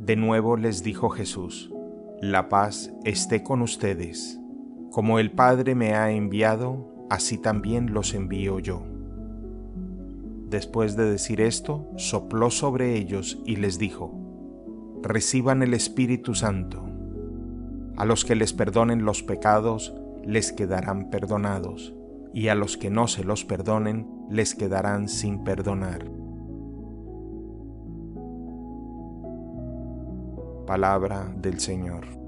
De nuevo les dijo Jesús, La paz esté con ustedes. Como el Padre me ha enviado, así también los envío yo. Después de decir esto, sopló sobre ellos y les dijo, Reciban el Espíritu Santo. A los que les perdonen los pecados, les quedarán perdonados, y a los que no se los perdonen, les quedarán sin perdonar. Palabra del Señor.